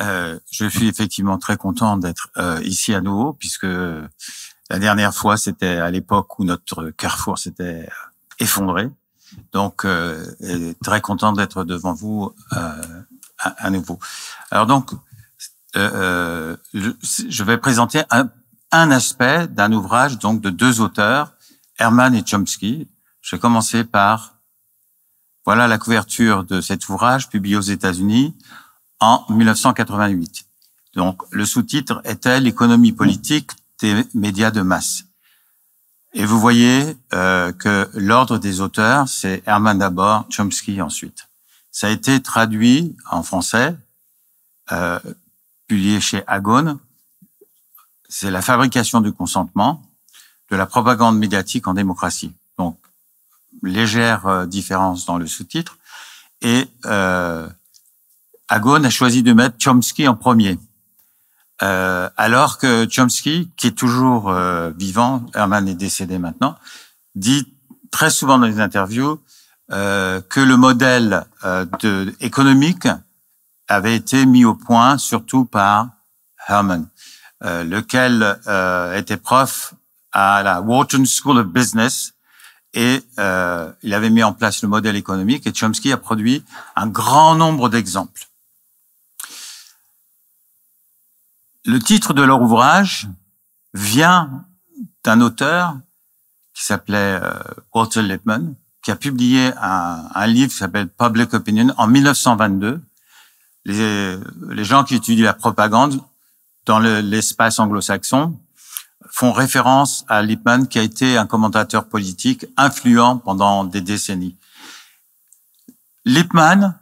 Euh, je suis effectivement très content d'être euh, ici à nouveau, puisque la dernière fois, c'était à l'époque où notre carrefour s'était effondré. Donc, euh, très content d'être devant vous euh, à, nouveau. Alors donc, euh, je vais présenter un, un aspect d'un ouvrage donc de deux auteurs, Herman et Chomsky. Je vais commencer par voilà la couverture de cet ouvrage publié aux États-Unis en 1988. Donc le sous-titre était l'économie politique des médias de masse. Et vous voyez euh, que l'ordre des auteurs, c'est Herman d'abord, Chomsky ensuite. Ça a été traduit en français, euh, publié chez Agone. C'est la fabrication du consentement de la propagande médiatique en démocratie. Donc, légère euh, différence dans le sous-titre. Et euh, Agone a choisi de mettre Chomsky en premier. Euh, alors que Chomsky, qui est toujours euh, vivant, Herman est décédé maintenant, dit très souvent dans les interviews euh, que le modèle euh, de, économique avait été mis au point surtout par Herman, euh, lequel était prof à la Wharton School of Business et il avait mis en place le modèle économique et Chomsky a produit un grand nombre d'exemples. Le titre de leur ouvrage vient d'un auteur qui s'appelait euh, Walter Lippmann, qui a publié un, livre qui s'appelle Public Opinion en 1922. Les, les gens qui étudient la propagande dans l'espace anglo-saxon font référence à Lippmann, qui a été un commentateur politique influent pendant des décennies. Lippmann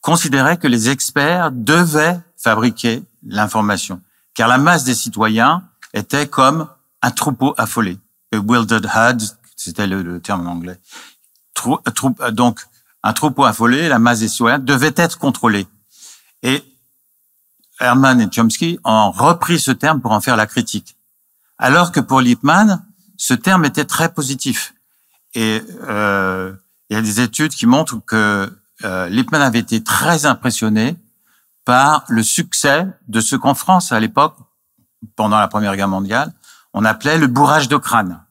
considérait que les experts devaient fabriquer l'information car la masse des citoyens était comme un troupeau affolé. A wildered herd, c'était le, terme en anglais. donc, un troupeau affolé, la masse des citoyens, devait être contrôlée. Et Herman et Chomsky ont repris ce terme pour en faire la critique. Alors que pour Lippmann, ce terme était très positif. Et euh, il y a des études qui montrent que euh, Lippmann avait été très impressionné par le succès de ce qu'en France, à l'époque, pendant la Première Guerre mondiale, on appelait le bourrage de crâne.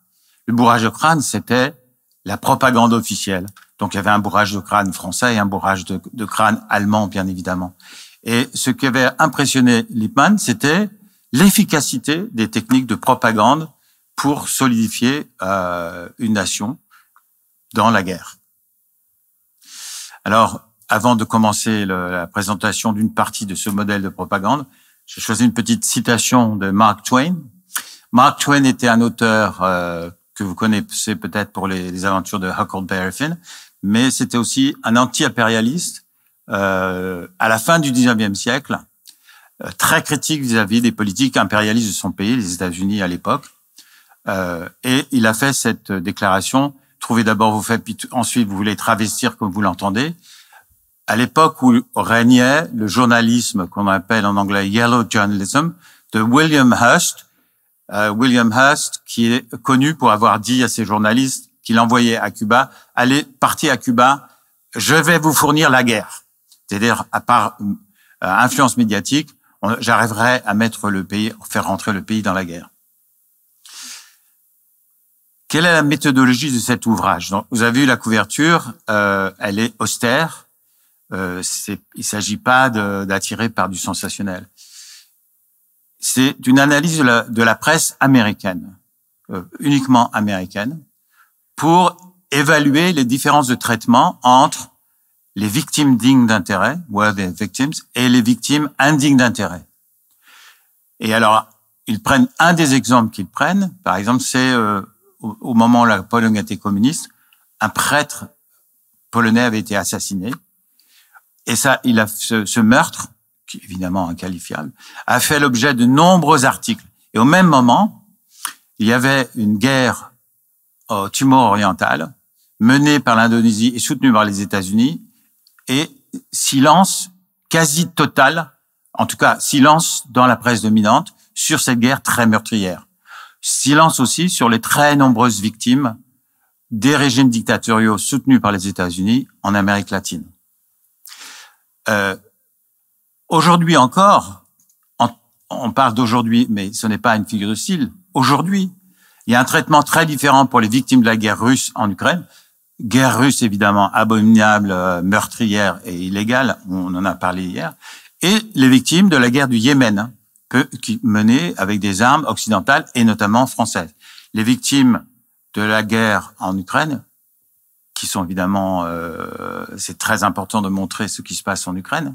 Le bourrage de crâne, c'était la propagande officielle. Donc il y avait un bourrage de crâne français et un bourrage de, crâne allemand, bien évidemment. Et ce qui avait impressionné Lippmann, c'était l'efficacité des techniques de propagande pour solidifier euh, une nation dans la guerre. Alors, avant de commencer la présentation d'une partie de ce modèle de propagande, j'ai choisi une petite citation de Mark Twain. Mark Twain était un auteur euh, que vous connaissez peut-être pour les, aventures de Huckleberry Finn, mais c'était aussi un anti-impérialiste euh, à la fin du 19e siècle, euh, très critique vis-à-vis des politiques impérialistes de son pays, les États-Unis à l'époque. Euh, et il a fait cette déclaration, trouvez d'abord vos faits, puis ensuite vous voulez travestir comme vous l'entendez à l'époque où régnait le journalisme qu'on appelle en anglais yellow journalism de William Hearst. Euh, William Hearst, qui est connu pour avoir dit à ses journalistes qu'il envoyait à Cuba, allez, partir à Cuba, je vais vous fournir la guerre. C'est-à-dire, à part euh, influence médiatique, j'arriverai à mettre le pays, faire rentrer le pays dans la guerre. Quelle est la méthodologie de cet ouvrage? Donc, Vous avez vu la couverture, euh, elle est austère, euh, il s'agit pas d'attirer par du sensationnel. C'est une analyse de la, de la presse américaine, euh, uniquement américaine, pour évaluer les différences de traitement entre les victimes dignes d'intérêt, worthy victims, et les victimes indignes d'intérêt. Et alors, ils prennent un des exemples qu'ils prennent. Par exemple, c'est euh, au, au, moment où la Pologne était communiste, un prêtre polonais avait été assassiné et ça, il a ce, ce meurtre, qui est évidemment inqualifiable, a fait l'objet de nombreux articles. Et au même moment, il y avait une guerre au Timor oriental menée par l'Indonésie et soutenue par les États-Unis, et silence quasi total, en tout cas silence dans la presse dominante sur cette guerre très meurtrière. Silence aussi sur les très nombreuses victimes des régimes dictatoriaux soutenus par les États-Unis en Amérique latine. Euh, Aujourd'hui encore, on parle d'aujourd'hui, mais ce n'est pas une figure de style. Aujourd'hui, il y a un traitement très différent pour les victimes de la guerre russe en Ukraine. Guerre russe, évidemment, abominable, euh, meurtrière et illégale, on en a parlé hier, et les victimes de la guerre du Yémen, hein, qui menée avec des armes occidentales et notamment françaises. Les victimes de la guerre en Ukraine, qui sont évidemment, euh, c'est très important de montrer ce qui se passe en Ukraine,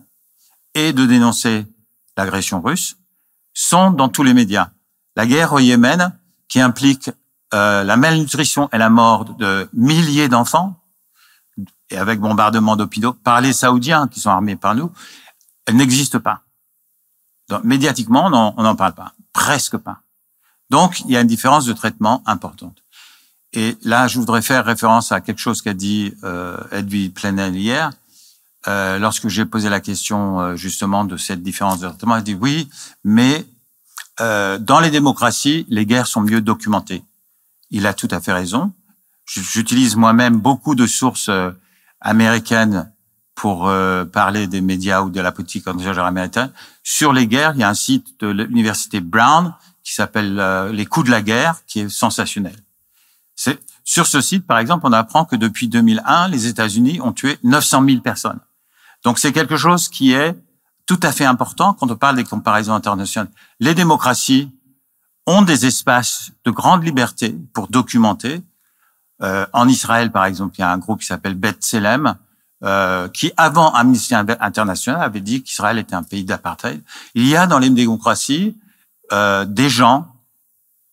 et de dénoncer l'agression russe, sont dans tous les médias. La guerre au Yémen, qui implique euh, la malnutrition et la mort de milliers d'enfants, et avec bombardement d'hôpitaux, par les Saoudiens qui sont armés par nous, elle n'existe pas. Donc, médiatiquement, on n'en parle pas, presque pas. Donc, il y a une différence de traitement importante. Et là, je voudrais faire référence à quelque chose qu'a dit euh, Edwige Plenel hier. Euh, lorsque j'ai posé la question euh, justement de cette différence de traitement, elle dit oui, mais euh, dans les démocraties, les guerres sont mieux documentées. Il a tout à fait raison. J'utilise moi-même beaucoup de sources euh, américaines pour euh, parler des médias ou de la politique étrangère américaine. Sur les guerres, il y a un site de l'université Brown qui s'appelle Les coups de la guerre, qui est sensationnel. Sur ce site, par exemple, on apprend que depuis 2001, les États-Unis ont tué 900 000 personnes. Donc c'est quelque chose qui est tout à fait important quand on parle des comparaisons internationales. Les démocraties ont des espaces de grande liberté pour documenter. Euh, en Israël, par exemple, il y a un groupe qui s'appelle Bet Selem, euh, qui, avant Amnesty International, avait dit qu'Israël était un pays d'apartheid. Il y a dans les démocraties euh, des gens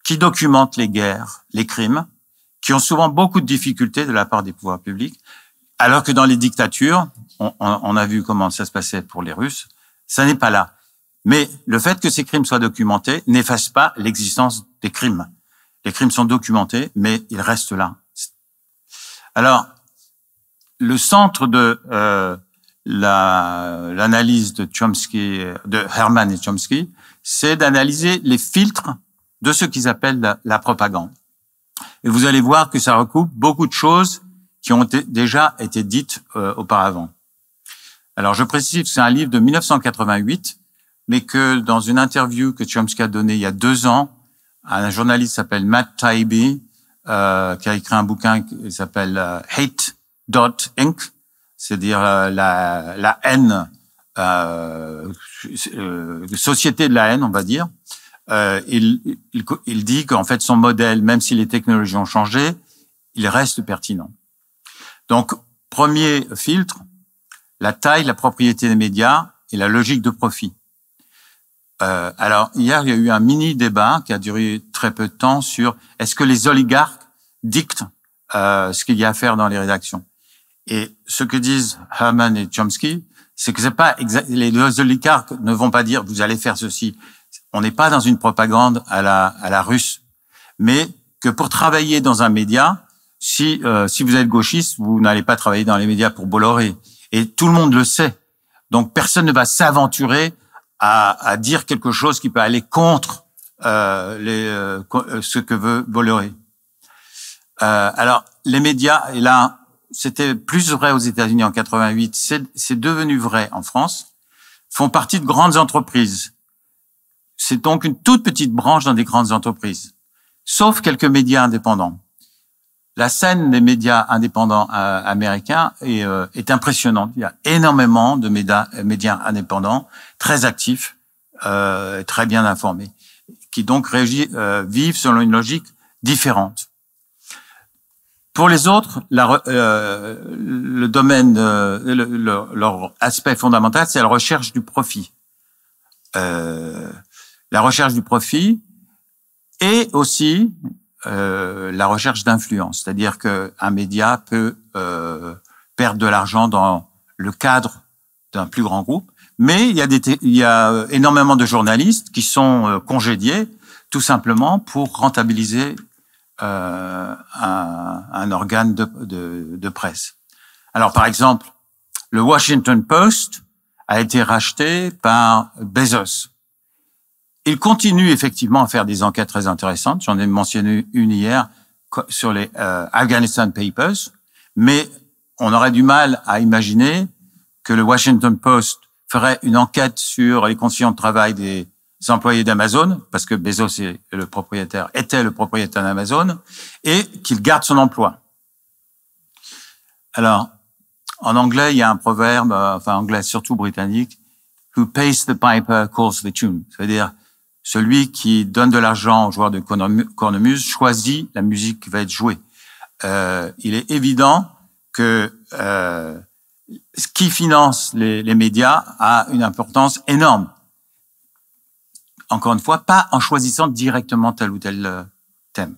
qui documentent les guerres, les crimes, qui ont souvent beaucoup de difficultés de la part des pouvoirs publics, alors que dans les dictatures, on, on a vu comment ça se passait pour les Russes, ça n'est pas là. Mais le fait que ces crimes soient documentés n'efface pas l'existence des crimes. Les crimes sont documentés, mais ils restent là. Alors, le centre de euh, l'analyse de Chomsky, de Herman et Chomsky, c'est d'analyser les filtres de ce qu'ils appellent la, propagande. Et vous allez voir que ça recoupe beaucoup de choses qui ont déjà été dites euh, auparavant. Alors, je précise que c'est un livre de 1988, mais que dans une interview que Chomsky a donnée il y a deux ans, un journaliste s'appelle Matt Taibbi, euh, qui a écrit un bouquin qui s'appelle euh, Hate Dot Inc., c'est-à-dire euh, la, la haine, euh, euh, société de la haine, on va dire. Euh, il, il, il dit qu'en fait son modèle, même si les technologies ont changé, il reste pertinent. Donc, premier filtre, la taille, la propriété des médias et la logique de profit. Euh, alors, hier, il y a eu un mini débat qui a duré très peu de temps sur est-ce que les oligarques dictent euh, ce qu'il y a à faire dans les rédactions. Et ce que disent Herman et Chomsky, c'est que c'est pas les oligarques ne vont pas dire vous allez faire ceci. On n'est pas dans une propagande à la à la russe, mais que pour travailler dans un média, si euh, si vous êtes gauchiste, vous n'allez pas travailler dans les médias pour Bolloré. Et tout le monde le sait. Donc personne ne va s'aventurer à, à, dire quelque chose qui peut aller contre euh, les, euh, ce que veut Bolloré. Euh, alors, les médias, et là, c'était plus vrai aux États-Unis en 88, c'est devenu vrai en France, font partie de grandes entreprises. C'est donc une toute petite branche dans des grandes entreprises, sauf quelques médias indépendants. La scène des médias indépendants euh, américains est, euh, est, impressionnante. Il y a énormément de médias, médias indépendants, très actifs, euh, très bien informés, qui donc euh, vivent selon une logique différente. Pour les autres, la, euh, le domaine, le, le, leur aspect fondamental, c'est la recherche du profit. Euh, la recherche du profit et aussi euh, la recherche d'influence, c'est-à-dire qu'un média peut euh, perdre de l'argent dans le cadre d'un plus grand groupe, mais il y a, des, il y a énormément de journalistes qui sont euh, congédiés tout simplement pour rentabiliser euh, un, un, organe de, de, de, presse. Alors, par exemple, le Washington Post a été racheté par Bezos. Il continue effectivement à faire des enquêtes très intéressantes. J'en ai mentionné une hier sur les euh, Afghanistan Papers, mais on aurait du mal à imaginer que le Washington Post ferait une enquête sur les conditions de travail des employés d'Amazon, parce que Bezos est le propriétaire, était le propriétaire d'Amazon, et qu'il garde son emploi. Alors, en anglais, il y a un proverbe, euh, enfin anglais surtout britannique, Who pays the piper calls the tune. C'est-à-dire, celui qui donne de l'argent aux joueurs de cornemuse choisit la musique qui va être jouée. Euh, il est évident que euh, ce qui finance les, les, médias a une importance énorme. Encore une fois, pas en choisissant directement tel ou tel euh, thème.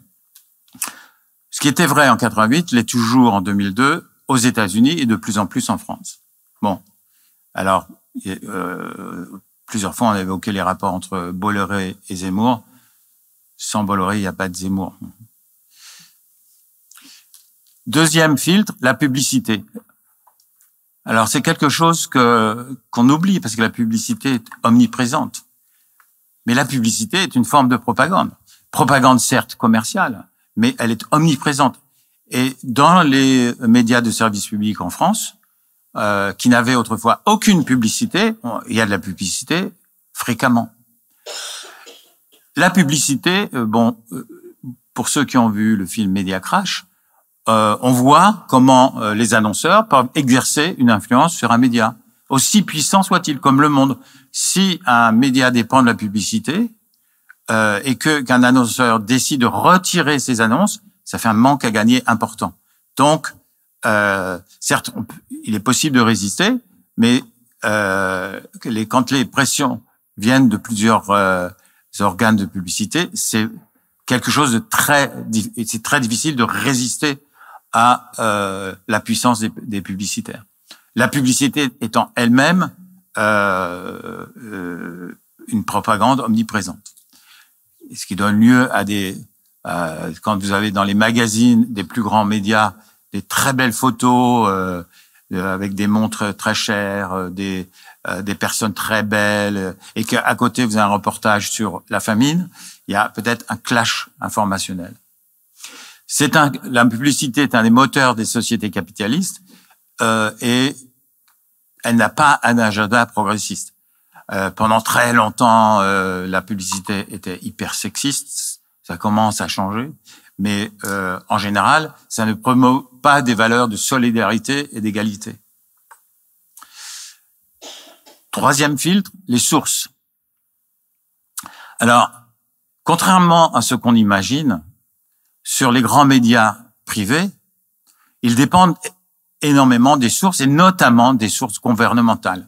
Ce qui était vrai en 88 l'est toujours en 2002 aux États-Unis et de plus en plus en France. Bon, alors euh, plusieurs fois on a évoqué les rapports entre Bolloré et Zemmour. Sans Bolloré, il n'y a pas de Zemmour. Deuxième filtre, la publicité. Alors c'est quelque chose que qu'on oublie parce que la publicité est omniprésente. Mais la publicité est une forme de propagande. Propagande certes commerciale, mais elle est omniprésente. Et dans les médias de service public en France, euh, qui n'avaient autrefois aucune publicité, il y a de la publicité fréquemment. La publicité, euh, bon, euh, pour ceux qui ont vu le film Media Crash, euh, on voit comment les annonceurs peuvent exercer une influence sur un média, aussi puissant soit-il, comme Le Monde. Si un média dépend de la publicité et que qu'un annonceur décide de retirer ses annonces, ça fait un manque à gagner important. Donc, euh, certes, il est possible de résister, mais euh, quand les pressions viennent de plusieurs euh, organes de publicité, c'est quelque chose de très, c'est très difficile de résister à euh, la puissance des, des, publicitaires. La publicité étant elle-même euh, une propagande omniprésente, ce qui donne lieu à des quand vous avez dans les magazines des plus grands médias des très belles photos euh, avec des montres très chères, euh, des, euh, des personnes très belles, et qu'à côté vous avez un reportage sur la famine, il y a peut-être un clash informationnel. C'est un, la publicité est un des moteurs des sociétés capitalistes euh, et elle n'a pas un agenda progressiste. Euh, pendant très longtemps, euh, la publicité était hyper sexiste ça commence à changer, mais euh, en général, ça ne promeut pas des valeurs de solidarité et d'égalité. Troisième filtre, les sources. Alors, contrairement à ce qu'on imagine, sur les grands médias privés, ils dépendent énormément des sources et notamment des sources gouvernementales.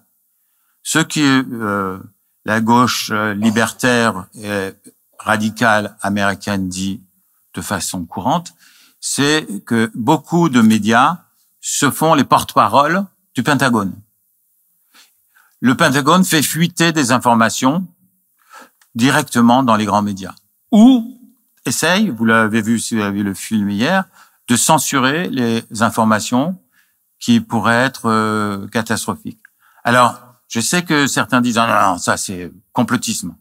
Ce qui euh, la gauche euh, libertaire radicale américaine dit de façon courante, c'est que beaucoup de médias se font les porte-paroles du Pentagone. Le Pentagone fait fuiter des informations directement dans les grands médias. Ou essaye, vous l'avez vu si vous avez vu le film hier, de censurer les informations qui pourraient être euh, catastrophiques. Alors, je sais que certains disent ah non, non ça c'est complotisme.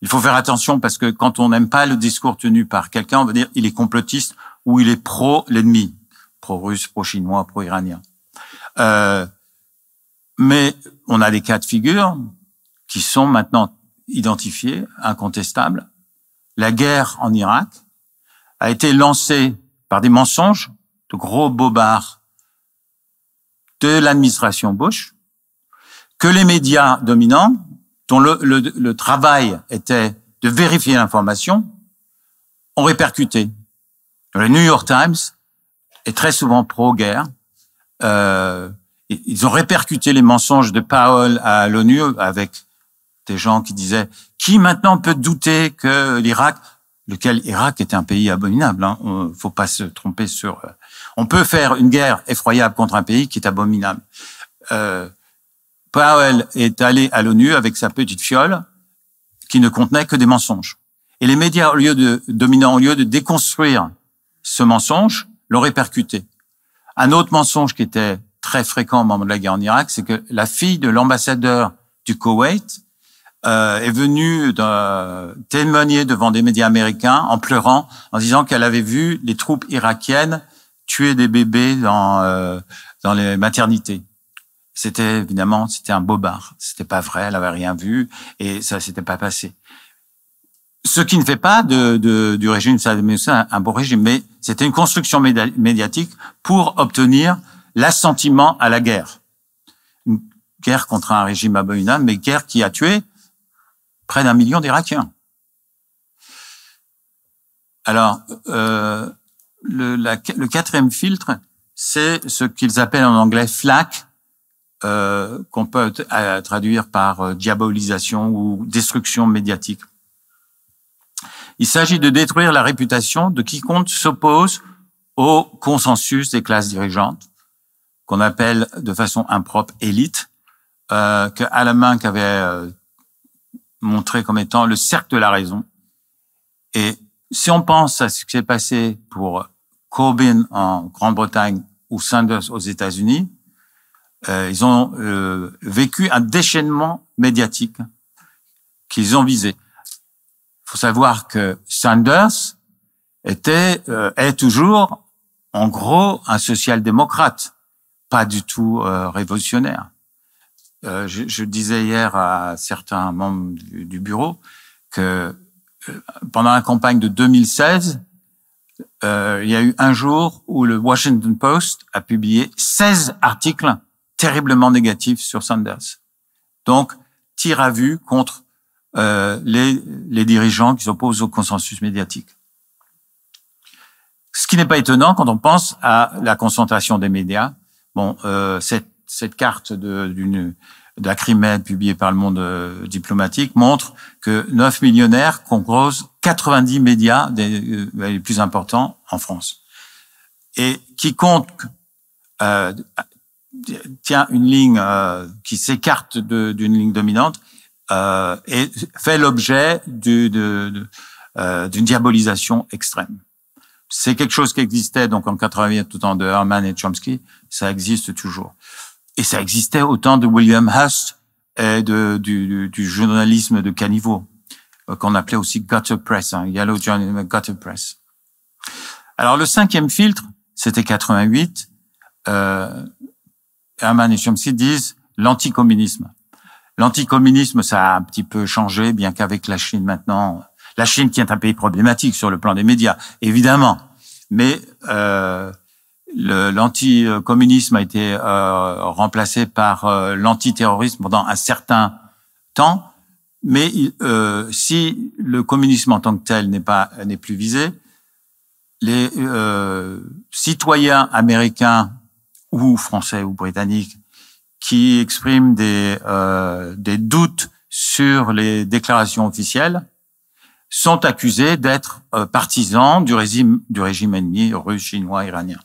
Il faut faire attention parce que quand on n'aime pas le discours tenu par quelqu'un, on va dire il est complotiste ou il est pro l'ennemi, pro-russe, pro-chinois, pro-iranien. Euh, mais on a des cas de figure qui sont maintenant identifiés, incontestables. La guerre en Irak a été lancée par des mensonges de gros bobards de l'administration Bush, que les médias dominants dont le, le, le travail était de vérifier l'information, ont répercuté. Le New York Times est très souvent pro-guerre. Euh, ils ont répercuté les mensonges de Powell à l'ONU avec des gens qui disaient qui maintenant peut douter que l'Irak, lequel Irak est un pays abominable, hein, faut pas se tromper sur. Euh, on peut faire une guerre effroyable contre un pays qui est abominable. Euh, Powell est allé à l'ONU avec sa petite fiole qui ne contenait que des mensonges. Et les médias, au lieu de dominants, au lieu de déconstruire ce mensonge, l'ont répercuté. Un autre mensonge qui était très fréquent au moment de la guerre en Irak, c'est que la fille de l'ambassadeur du Koweït euh, est venue témoigner devant des médias américains en pleurant, en disant qu'elle avait vu les troupes irakiennes tuer des bébés dans, euh, dans les maternités c'était évidemment c'était un bobard. C'était pas vrai, elle avait rien vu et ça s'était pas passé. Ce qui ne fait pas de, de du régime Saddam Hussein un, bon régime, mais c'était une construction médiatique pour obtenir l'assentiment à la guerre. Une guerre contre un régime abominable, mais guerre qui a tué près d'un million d'Irakiens. Alors, euh, le, le quatrième filtre, c'est ce qu'ils appellent en anglais FLAC, euh, qu'on peut traduire par euh, diabolisation ou destruction médiatique. Il s'agit de détruire la réputation de quiconque s'oppose au consensus des classes dirigeantes, qu'on appelle de façon impropre élite, euh, que Alain avait euh, montré comme étant le cercle de la raison. Et si on pense à ce qui s'est passé pour Corbyn en Grande-Bretagne ou Sanders aux États-Unis, ils ont euh, vécu un déchaînement médiatique qu'ils ont visé. Il faut savoir que Sanders était euh, est toujours en gros un social-démocrate, pas du tout euh, révolutionnaire. Je, je, disais hier à certains membres du, du bureau que pendant la campagne de 2016, euh, il y a eu un jour où le Washington Post a publié 16 articles terriblement négatifs sur Sanders. Donc, tir à vue contre euh, les, les dirigeants qui s'opposent au consensus médiatique. Ce qui n'est pas étonnant quand on pense à la concentration des médias. Bon, euh, cette, cette carte d'une d'Acrimed publiée par le monde euh, diplomatique montre que 9 millionnaires composent 90 médias des, euh, les plus importants en France. Et quiconque euh, tient une ligne euh, qui s'écarte d'une ligne dominante euh, et fait l'objet d'une euh, diabolisation extrême. C'est quelque chose qui existait donc en 88 tout en de Herman et Chomsky, ça existe toujours. Et ça existait au temps de William Huss et de, du, du, journalisme de caniveau, euh, qu'on appelait aussi gutter press, hein, Yellow Journalism gutter press. Alors le cinquième filtre, c'était 88. Euh, Herman et Chomsky disent l'anticommunisme. L'anticommunisme, ça a un petit peu changé, bien qu'avec la Chine maintenant, la Chine qui est un pays problématique sur le plan des médias, évidemment, mais euh, l'anticommunisme a été euh, remplacé par euh, l'antiterrorisme pendant un certain temps, mais euh, si le communisme en tant que tel n'est pas n'est plus visé, les euh, citoyens américains ou français ou britanniques qui expriment des euh, des doutes sur les déclarations officielles sont accusés d'être partisans du régime du régime ennemi russe, chinois, iranien.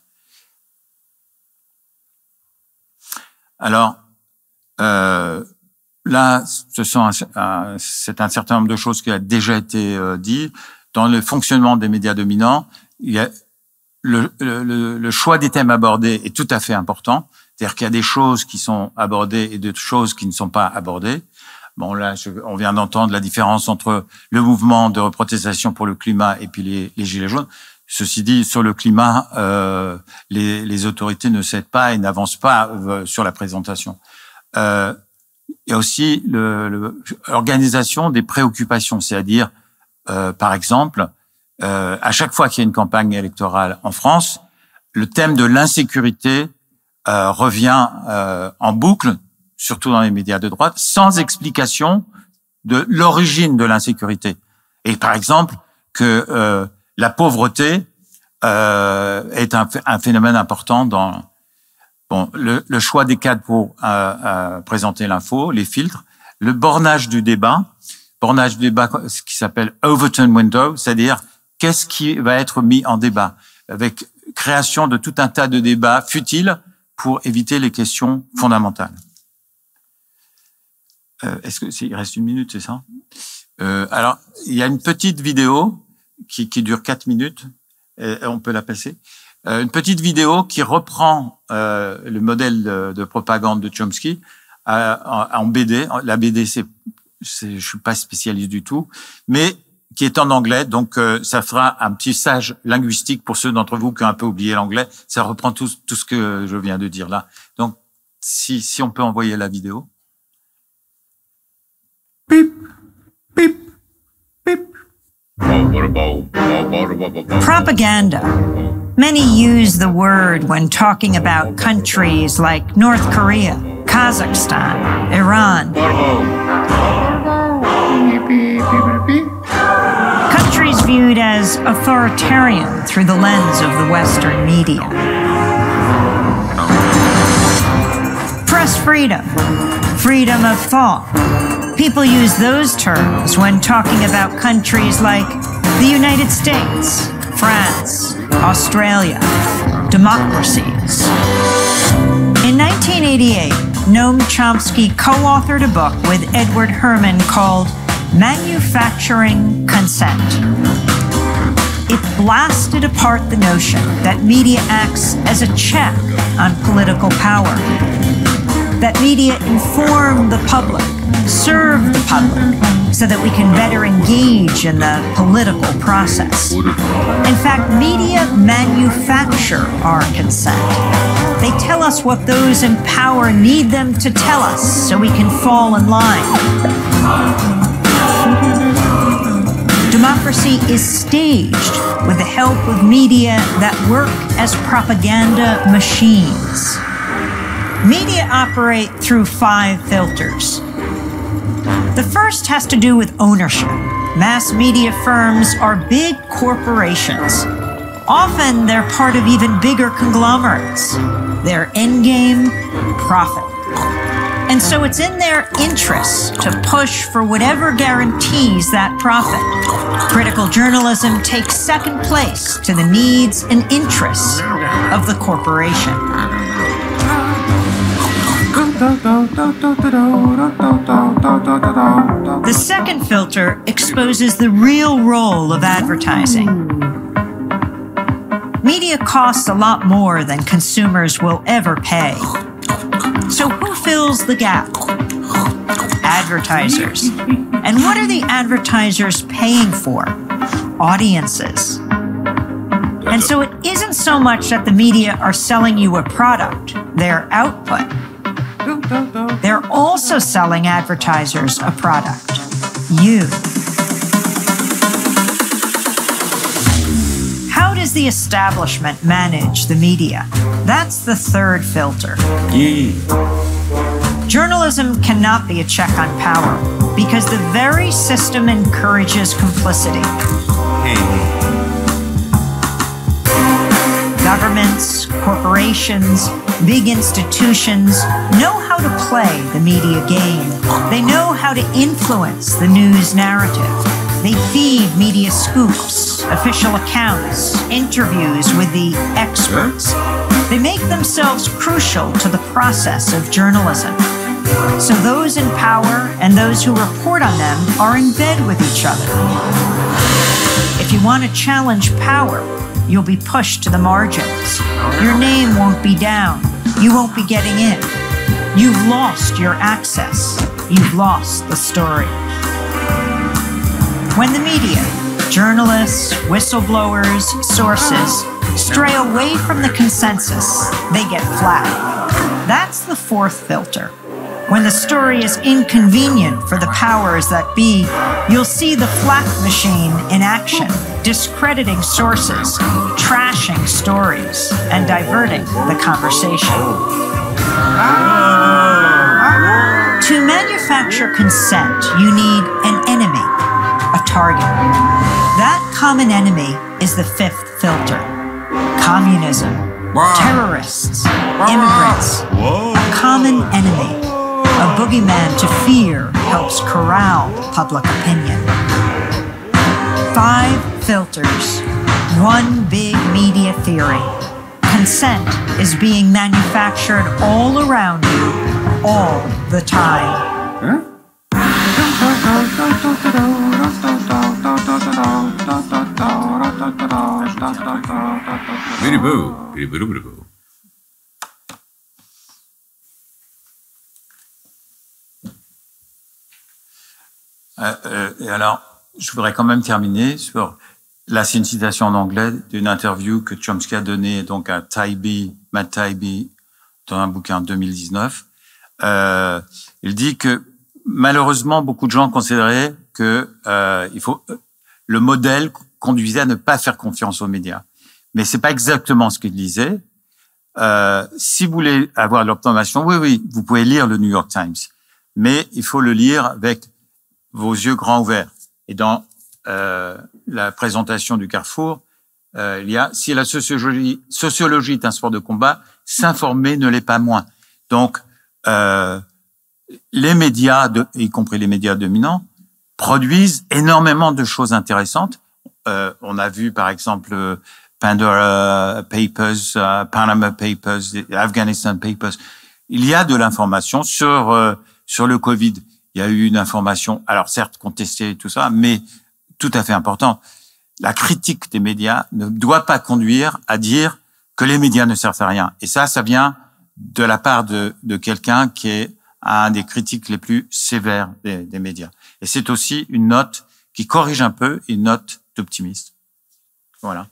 Alors euh, là, ce sont c'est un certain nombre de choses qui a déjà été euh, dit dans le fonctionnement des médias dominants. Il y a le, le, le choix des thèmes abordés est tout à fait important. C'est-à-dire qu'il y a des choses qui sont abordées et des choses qui ne sont pas abordées. Bon, là, on vient d'entendre la différence entre le mouvement de protestation pour le climat et puis les, les gilets jaunes. Ceci dit, sur le climat, euh, les, les, autorités ne cèdent pas et n'avancent pas euh, sur la présentation. Euh, il y a aussi l'organisation des préoccupations, c'est-à-dire, euh, par exemple, euh, à chaque fois qu'il y a une campagne électorale en France, le thème de l'insécurité euh, revient en boucle, surtout dans les médias de droite, sans explication de l'origine de l'insécurité. Et par exemple, que la pauvreté euh, est un, phénomène important dans bon, le, le choix des cadres pour euh, euh, présenter l'info, les filtres, le bornage du débat, bornage du débat, ce qui s'appelle Overton Window, c'est-à-dire qu'est-ce qui va être mis en débat, avec création de tout un tas de débats futiles pour éviter les questions fondamentales. Euh, Est-ce que il reste une minute, c'est ça? Euh, Alors, il y a une petite vidéo qui, qui dure quatre minutes. Et on peut la passer. Euh, une petite vidéo qui reprend euh, le modèle de, de, propagande de Chomsky euh, en, en, BD. La BD, c'est, je suis pas spécialiste du tout, mais qui est en anglais. Donc, euh, ça fera un petit sage linguistique pour ceux d'entre vous qui ont un peu oublié l'anglais. Ça reprend tout, tout ce que je viens de dire là. Donc, si, si on peut envoyer la vidéo. Beep, beep, beep. Propaganda. Many use the word when talking about countries like North Korea, Kazakhstan, Iran. Viewed as authoritarian through the lens of the Western media. Press freedom, freedom of thought. People use those terms when talking about countries like the United States, France, Australia, democracies. In 1988, Noam Chomsky co authored a book with Edward Herman called Manufacturing Consent. It blasted apart the notion that media acts as a check on political power, that media inform the public, serve the public, so that we can better engage in the political process. In fact, media manufacture our consent. They tell us what those in power need them to tell us so we can fall in line. Democracy is staged with the help of media that work as propaganda machines. Media operate through five filters. The first has to do with ownership. Mass media firms are big corporations. Often they're part of even bigger conglomerates. Their end game profit. And so it's in their interest to push for whatever guarantees that profit. Critical journalism takes second place to the needs and interests of the corporation. The second filter exposes the real role of advertising. Media costs a lot more than consumers will ever pay. So, who fills the gap? Advertisers. And what are the advertisers paying for? Audiences. And so, it isn't so much that the media are selling you a product, their output. They're also selling advertisers a product you. Does the establishment manage the media? That's the third filter. Journalism cannot be a check on power because the very system encourages complicity. Governments, corporations, big institutions know how to play the media game. They know how to influence the news narrative. They feed media scoops, official accounts, interviews with the experts. They make themselves crucial to the process of journalism. So those in power and those who report on them are in bed with each other. If you want to challenge power, you'll be pushed to the margins. Your name won't be down. You won't be getting in. You've lost your access. You've lost the story. When the media, journalists, whistleblowers, sources stray away from the consensus, they get flat. That's the fourth filter. When the story is inconvenient for the powers that be, you'll see the flak machine in action, discrediting sources, trashing stories, and diverting the conversation. To manufacture consent, you need an target. That common enemy is the fifth filter communism, terrorists, immigrants, a common enemy. A boogeyman to fear helps corral public opinion. Five filters, one big media theory. Consent is being manufactured all around you, all the time. Very Euh, euh, alors, je voudrais quand même terminer sur. Là, c'est une citation en anglais d'une interview que Chomsky a donnée donc à Taibbi, Matt Taibbi, dans un bouquin de 2019. Euh, il dit que malheureusement, beaucoup de gens considéraient que euh, il faut le modèle conduisait à ne pas faire confiance aux médias. Mais c'est pas exactement ce qu'il disait. Euh, si vous voulez avoir l'observation, oui, oui, vous pouvez lire le New York Times, mais il faut le lire avec vos yeux grands ouverts. Et dans euh, la présentation du Carrefour, euh, il y a si la sociologie, sociologie est un sport de combat, s'informer ne l'est pas moins. Donc, euh, les médias, de, y compris les médias dominants, produisent énormément de choses intéressantes. Euh, on a vu, par exemple, Pandora Papers, uh, Panama Papers, Afghanistan Papers. Il y a de l'information sur euh, sur le Covid. Il y a eu une information, alors certes contestée et tout ça, mais tout à fait important. La critique des médias ne doit pas conduire à dire que les médias ne servent à rien. Et ça, ça vient de la part de, de quelqu'un qui est un des critiques les plus sévères des, des médias. Et c'est aussi une note qui corrige un peu, une note d'optimiste. Voilà.